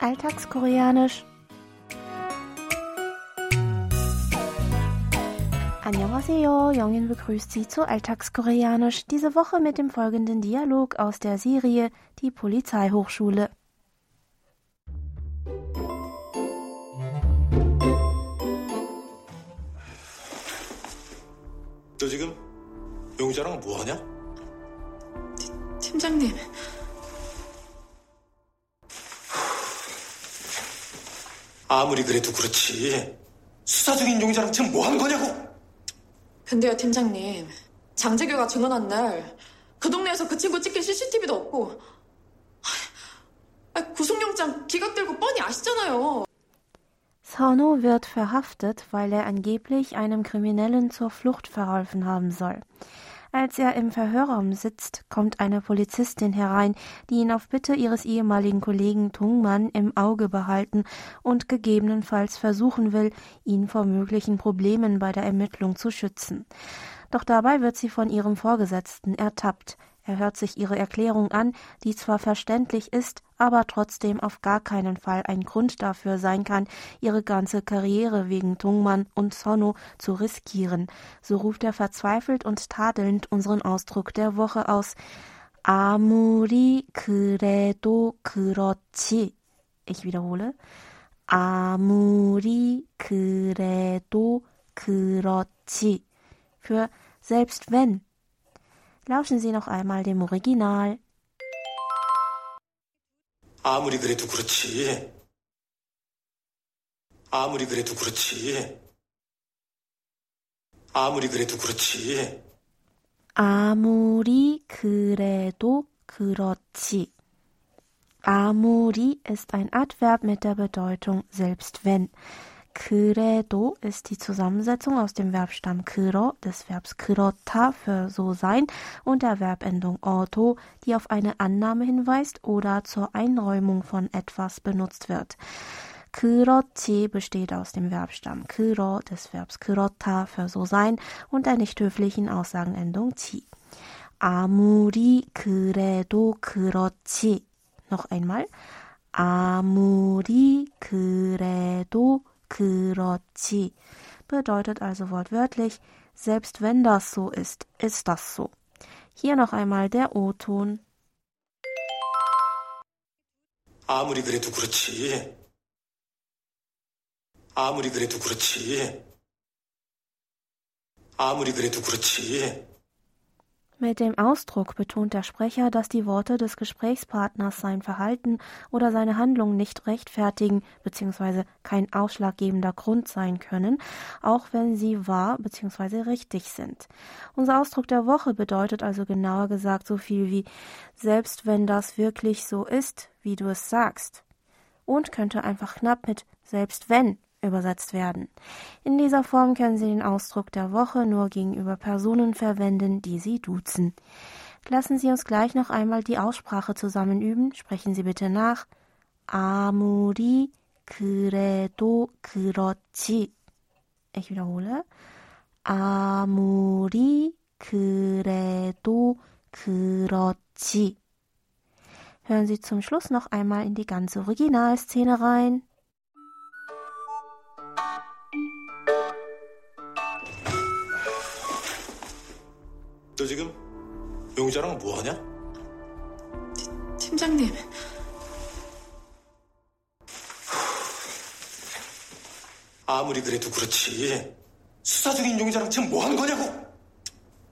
Alltagskoreanisch. Annyeonghaseyo, Jongin begrüßt Sie zu Alltagskoreanisch, diese Woche mit dem folgenden Dialog aus der Serie Die Polizeihochschule. 너 지금 용자랑 뭐 하냐? 팀장님, 아무리 그래도 그렇지. 수사 중인 용자랑 지금 뭐 하는 거냐고? 근데요, 팀장님. 장재규가 증언한 날, 그 동네에서 그 친구 찍힌 CCTV도 없고, 아, 구속영장 기각되고 뻔히 아시잖아요. Sano wird verhaftet, weil er angeblich einem Kriminellen zur Flucht verholfen haben soll. Als er im Verhörraum sitzt, kommt eine Polizistin herein, die ihn auf Bitte ihres ehemaligen Kollegen Tungmann im Auge behalten und gegebenenfalls versuchen will, ihn vor möglichen Problemen bei der Ermittlung zu schützen. Doch dabei wird sie von ihrem Vorgesetzten ertappt. Er hört sich ihre Erklärung an, die zwar verständlich ist, aber trotzdem auf gar keinen Fall ein Grund dafür sein kann, ihre ganze Karriere wegen Tungmann und Sono zu riskieren. So ruft er verzweifelt und tadelnd unseren Ausdruck der Woche aus. 아무리 그래도 그렇지. Ich wiederhole. 아무리 그래도 그렇지. Für selbst wenn Lauschen Sie noch einmal dem Original. 아무리 그래도 그렇지. 아무리 그래도 그렇지. 아무리 그래도 그렇지. 아무리 그래도 그렇지. 아무리 ist ein Adverb mit der Bedeutung selbst wenn. 그래도 ist die Zusammensetzung aus dem Verbstamm 그러, des Verbs 그렇다 für so sein und der Verbendung orto, die auf eine Annahme hinweist oder zur Einräumung von etwas benutzt wird. 그렇지 besteht aus dem Verbstamm 그러, des Verbs 그렇다 für so sein und der nicht höflichen Aussagenendung 지. 아무리 그래도 그렇지. Noch einmal. 아무리 그래도 그렇지 bedeutet also wortwörtlich, selbst wenn das so ist, ist das so. Hier noch einmal der O-Ton. 아무리 그래도 그렇지. 아무리 그래도 그렇지. 아무리 그래도 그렇지. Mit dem Ausdruck betont der Sprecher, dass die Worte des Gesprächspartners sein Verhalten oder seine Handlung nicht rechtfertigen bzw. kein ausschlaggebender Grund sein können, auch wenn sie wahr bzw. richtig sind. Unser Ausdruck der Woche bedeutet also genauer gesagt so viel wie selbst wenn das wirklich so ist, wie du es sagst. Und könnte einfach knapp mit selbst wenn übersetzt werden. In dieser Form können Sie den Ausdruck der Woche nur gegenüber Personen verwenden, die Sie duzen. Lassen Sie uns gleich noch einmal die Aussprache zusammen üben. Sprechen Sie bitte nach. 아무리 그래도 그렇지. Ich wiederhole. 아무리 그래도 그렇지. Hören Sie zum Schluss noch einmal in die ganze Originalszene rein. 너 지금 용자랑 뭐 하냐? 팀장님, 아무리 그래도 그렇지. 수사 중인 용자랑 지금 뭐 하는 거냐고?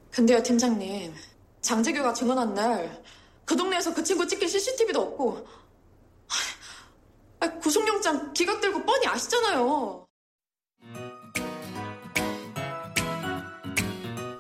근데요, 팀장님. 장재규가 증언한 날, 그 동네에서 그 친구 찍힌 CCTV도 없고, 아, 구속영장 기각되고 뻔히 아시잖아요.